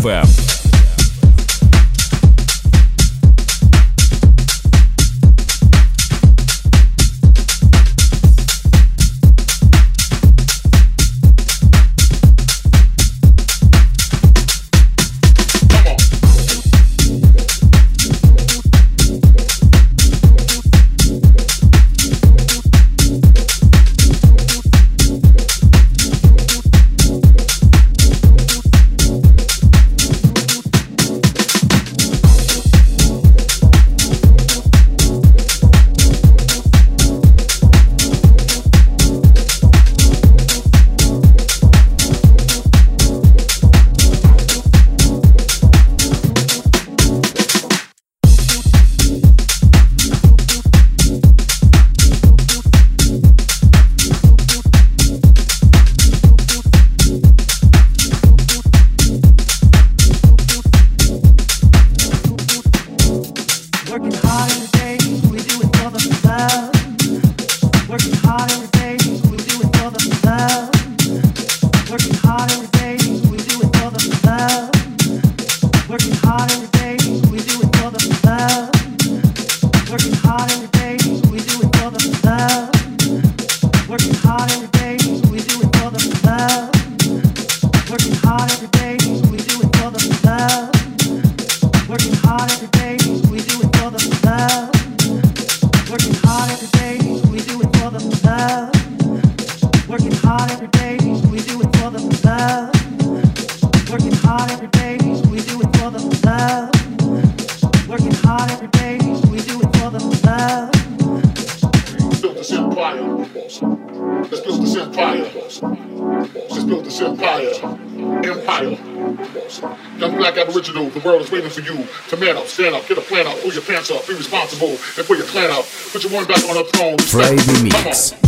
FM. hole and put your plan up. Put your one back on the throne. Respect. Brady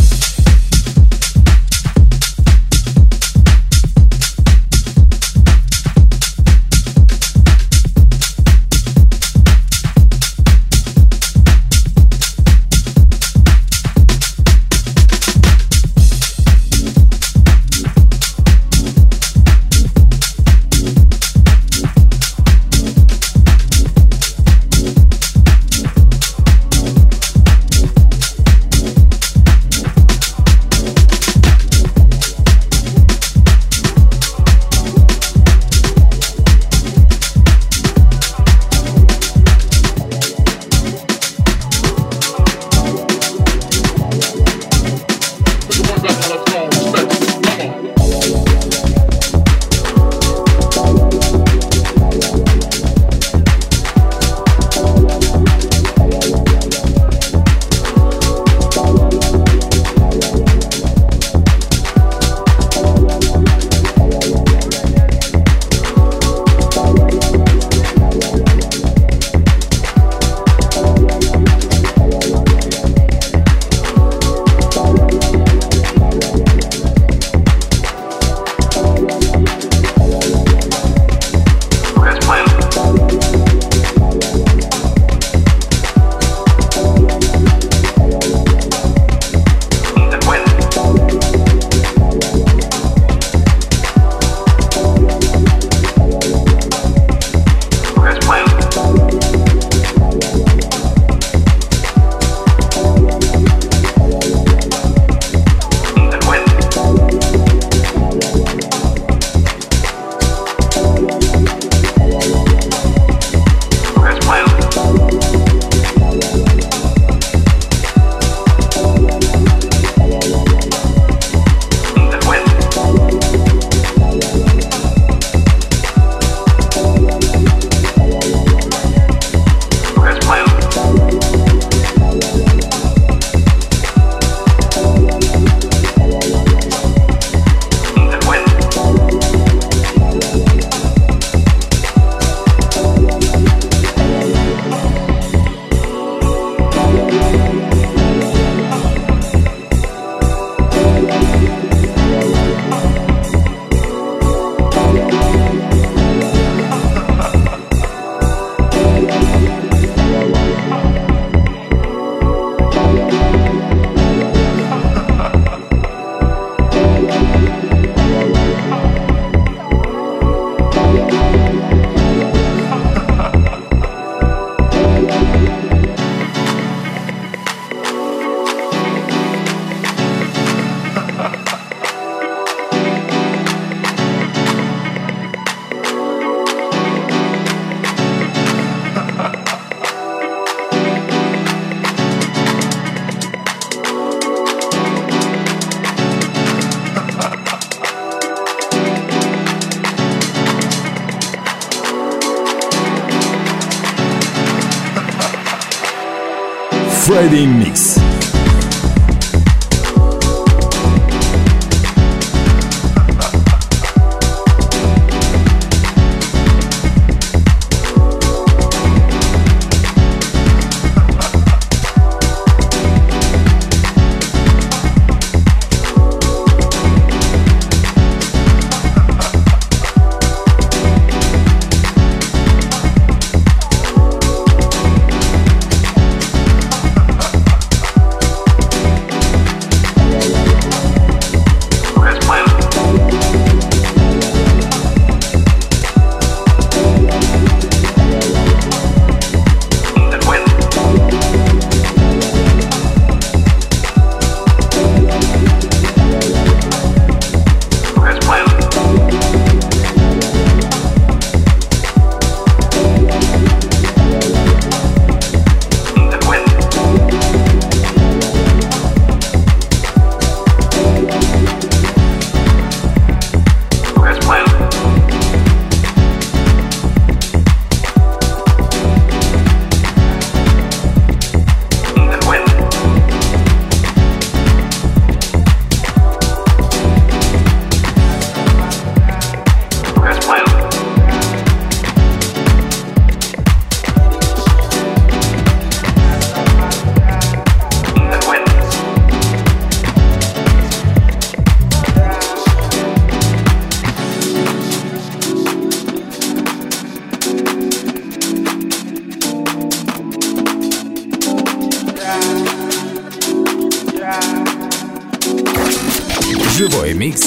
Mix.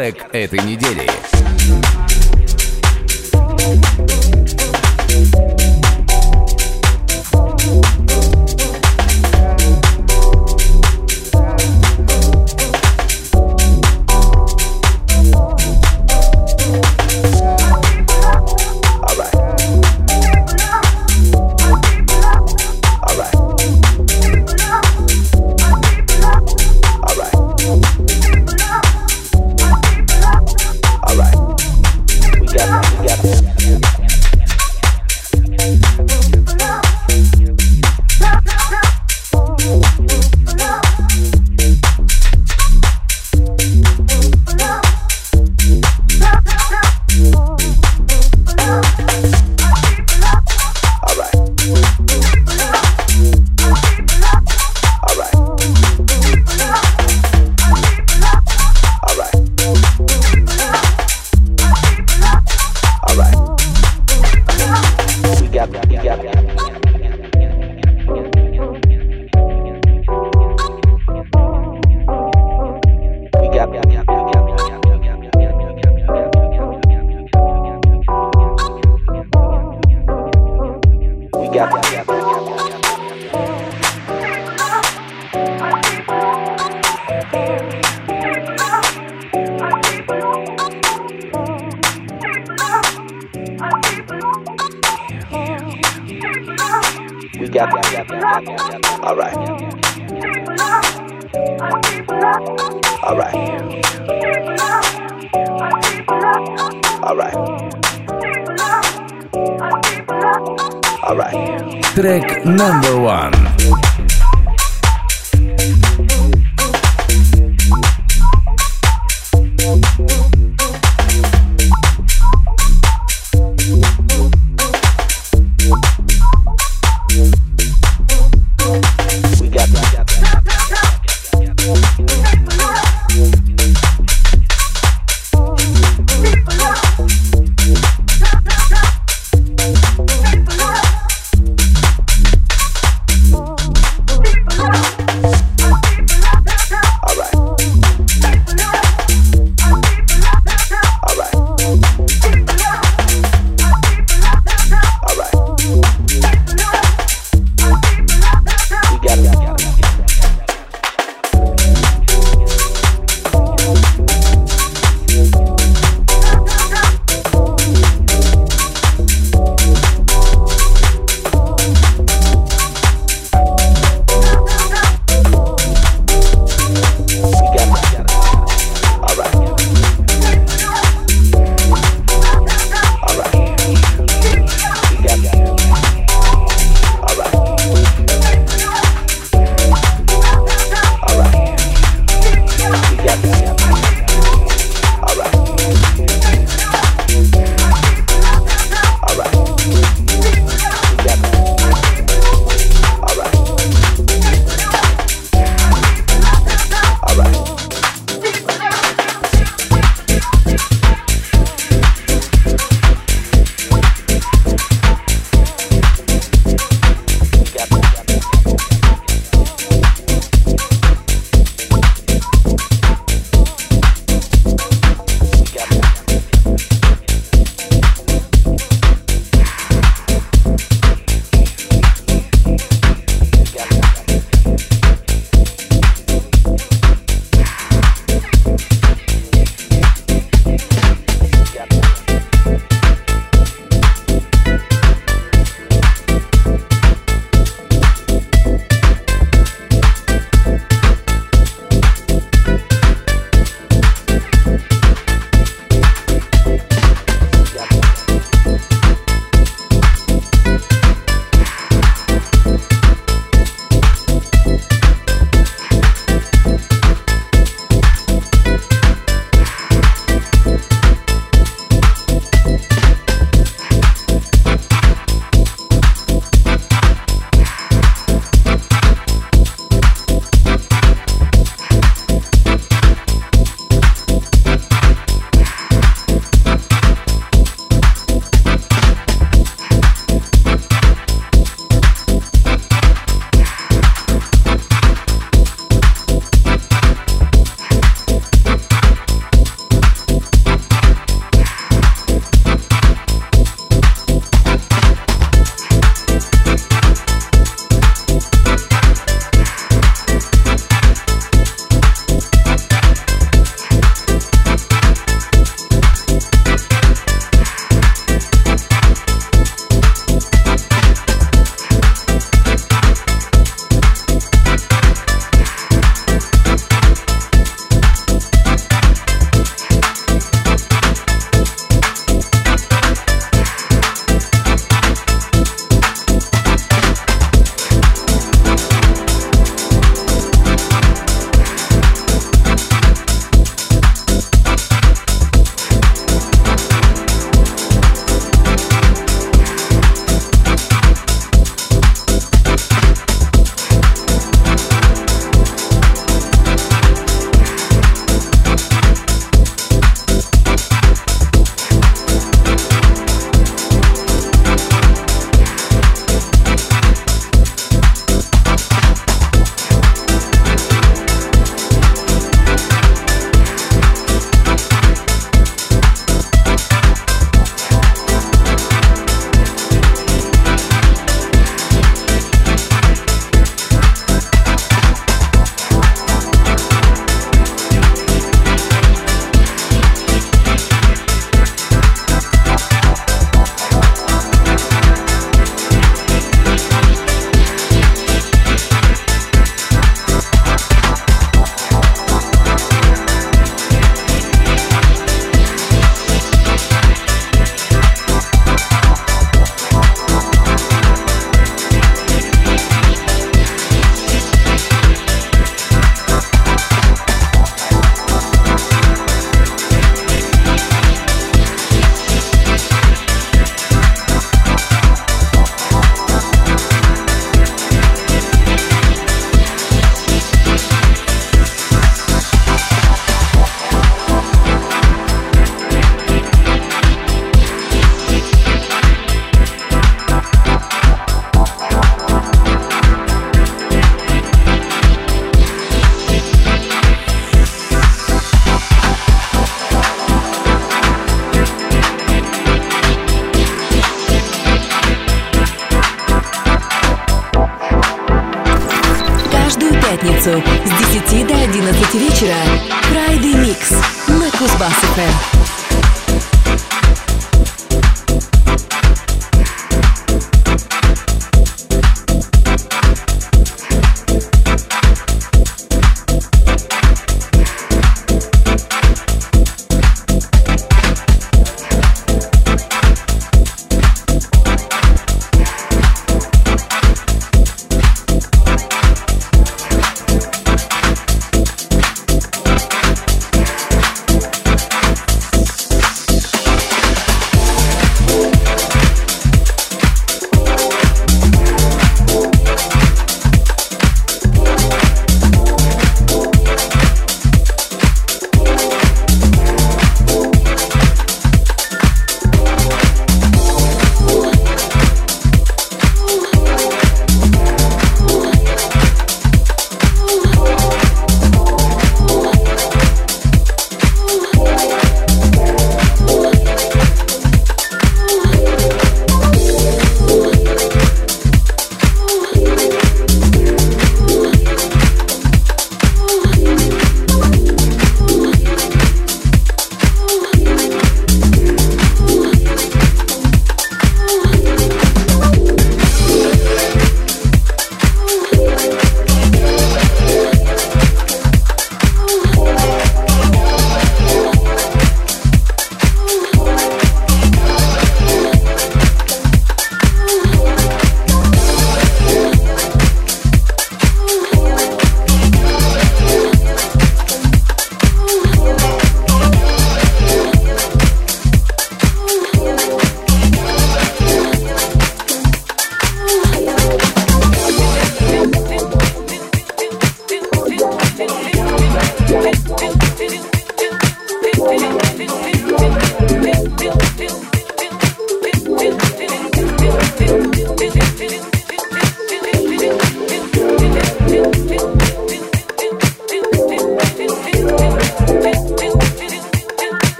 трек этой недели. We got that. All right. All right. All right. All right. Track number one.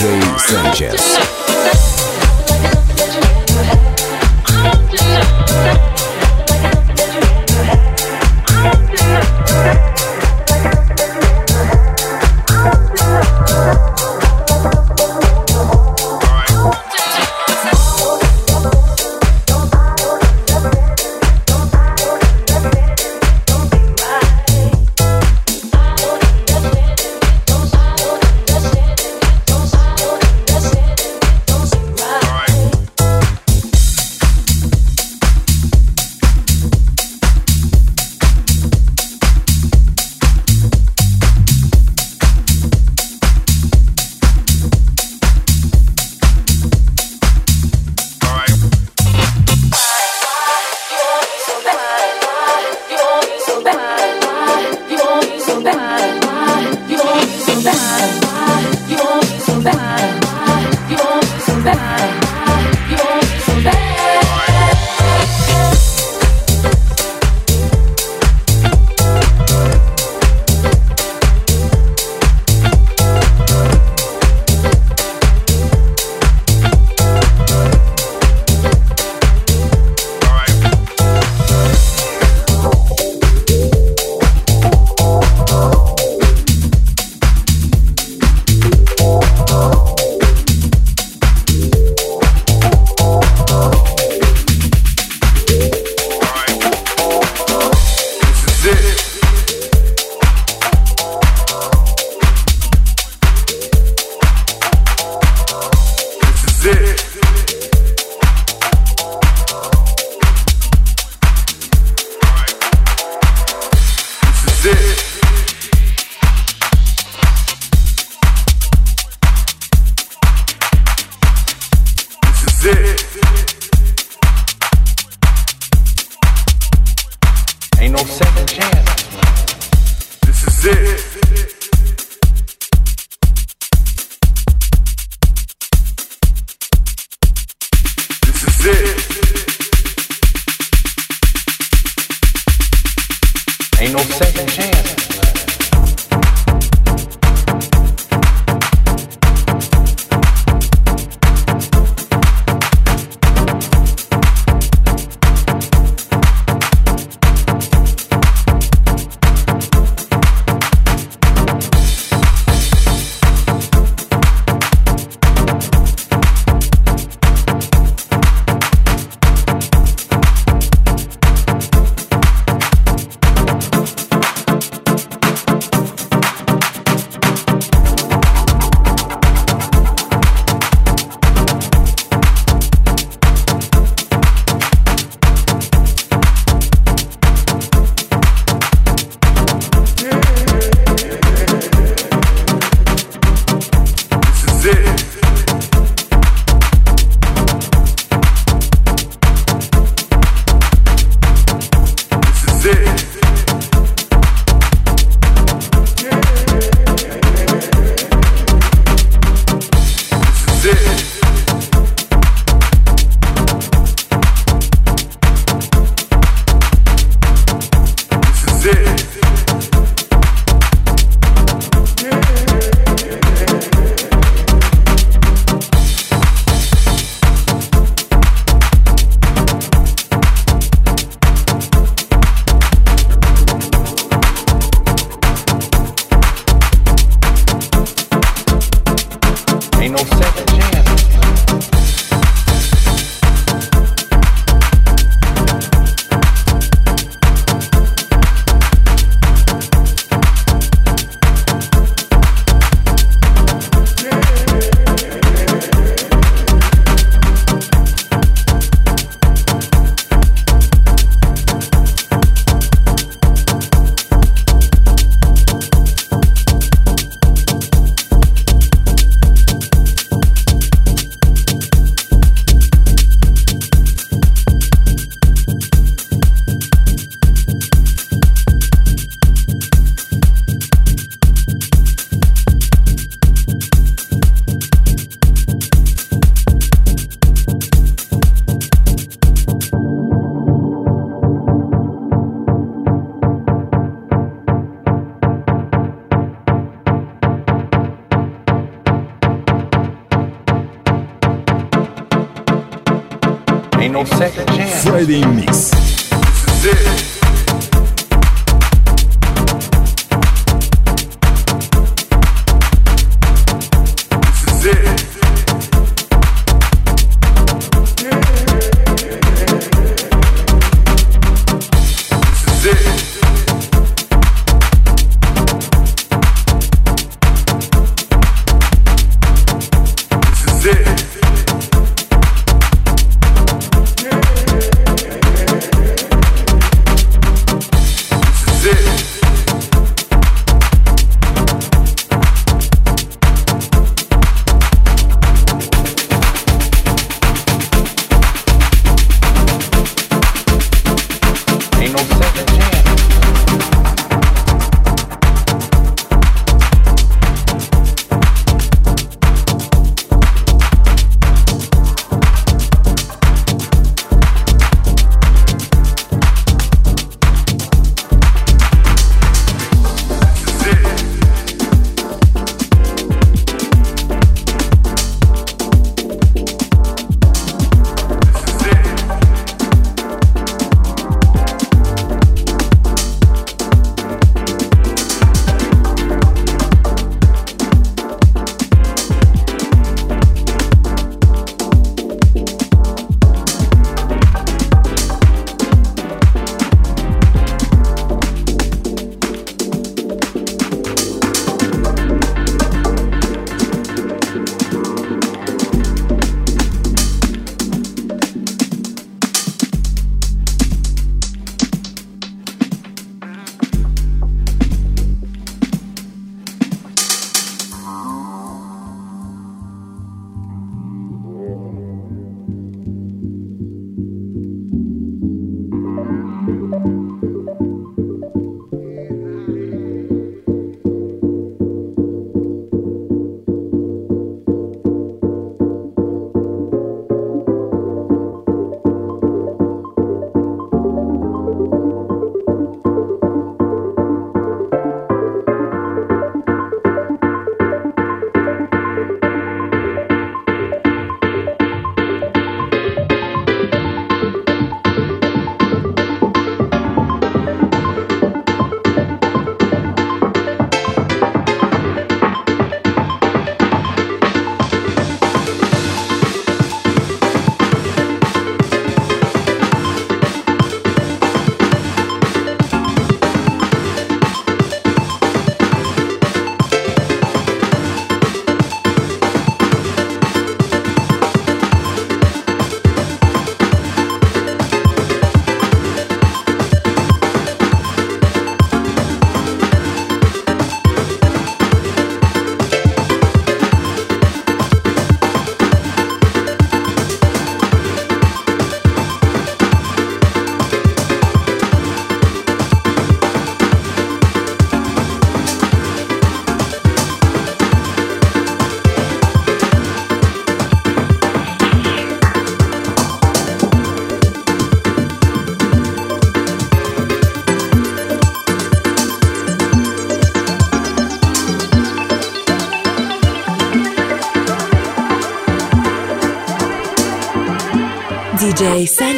DJ Sanchez.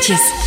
DJ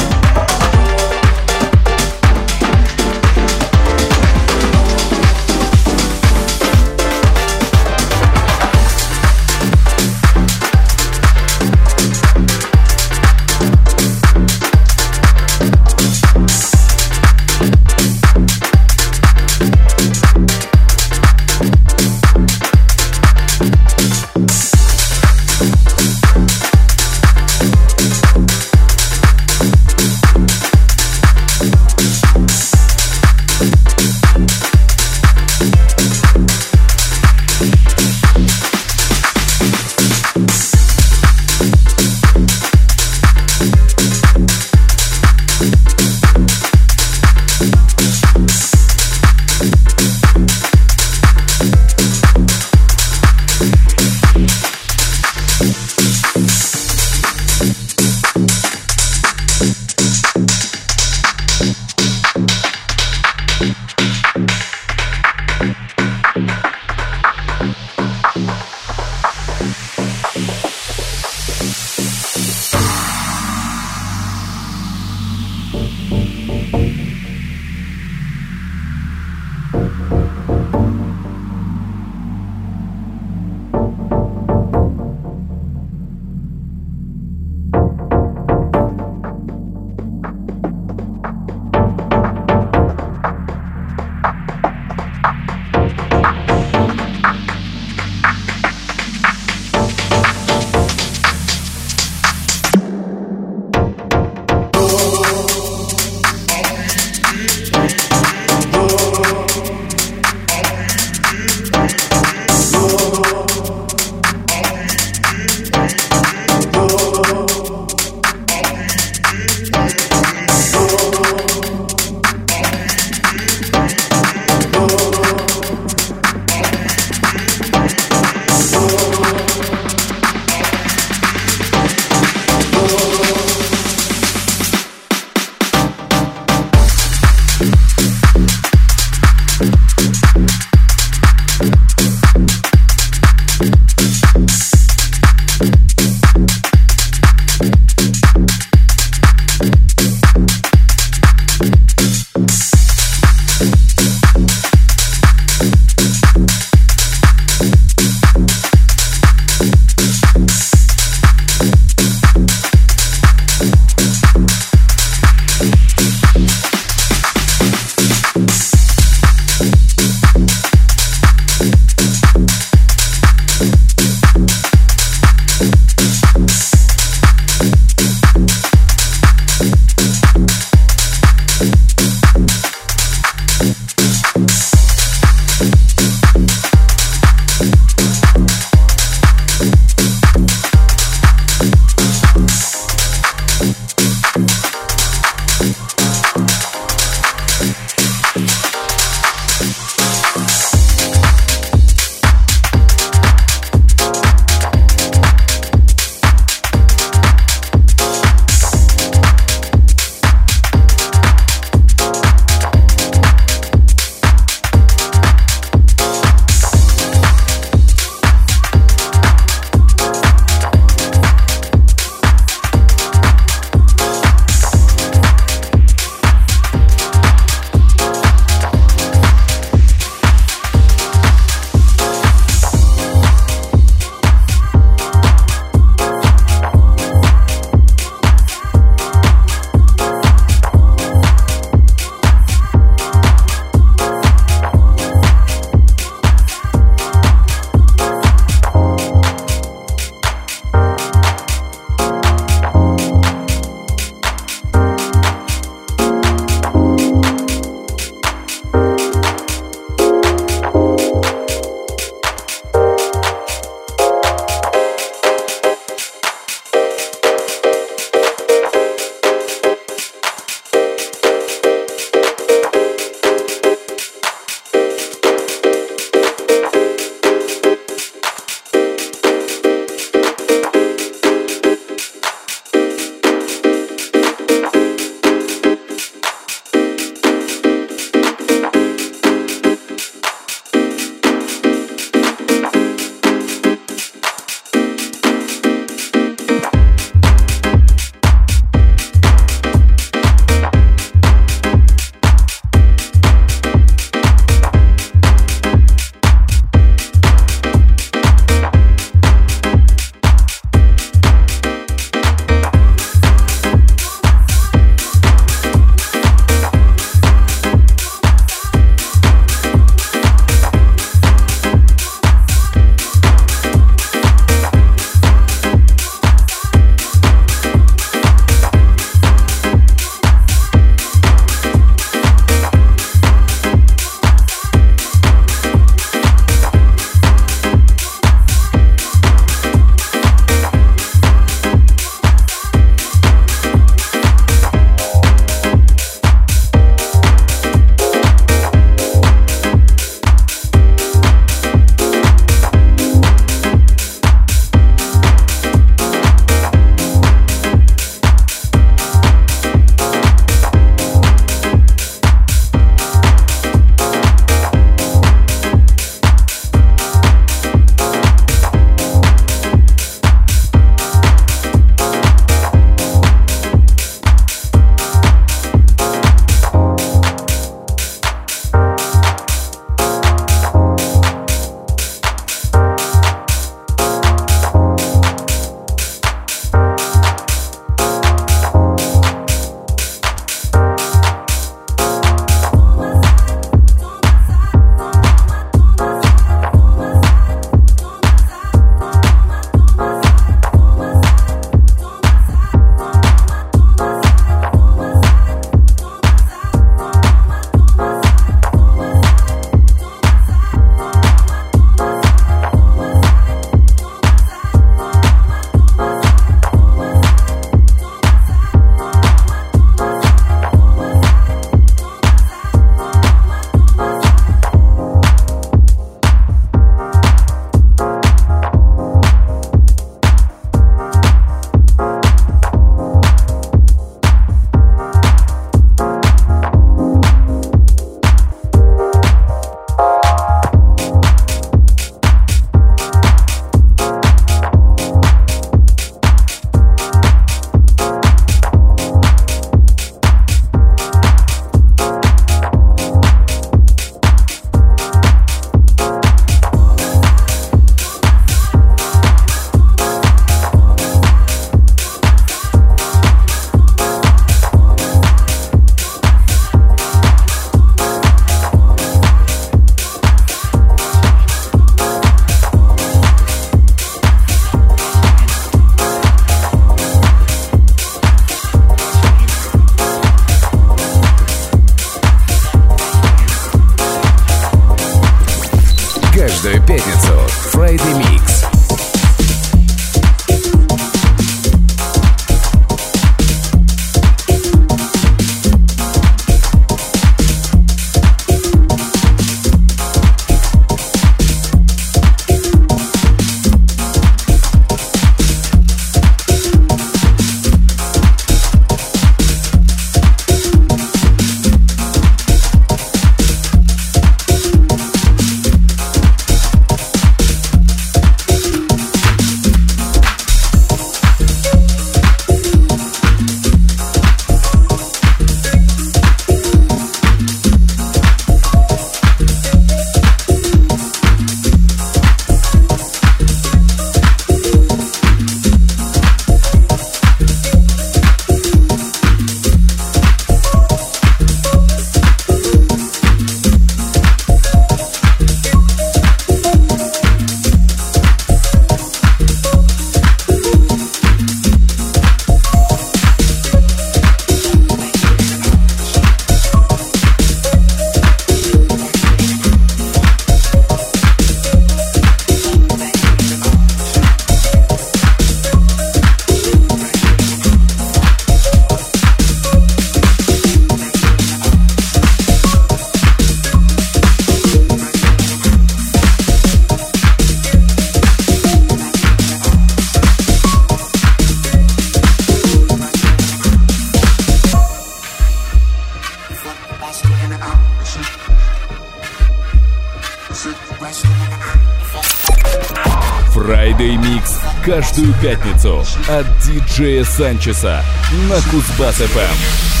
пятницу от диджея Санчеса на Кузбасс ФМ.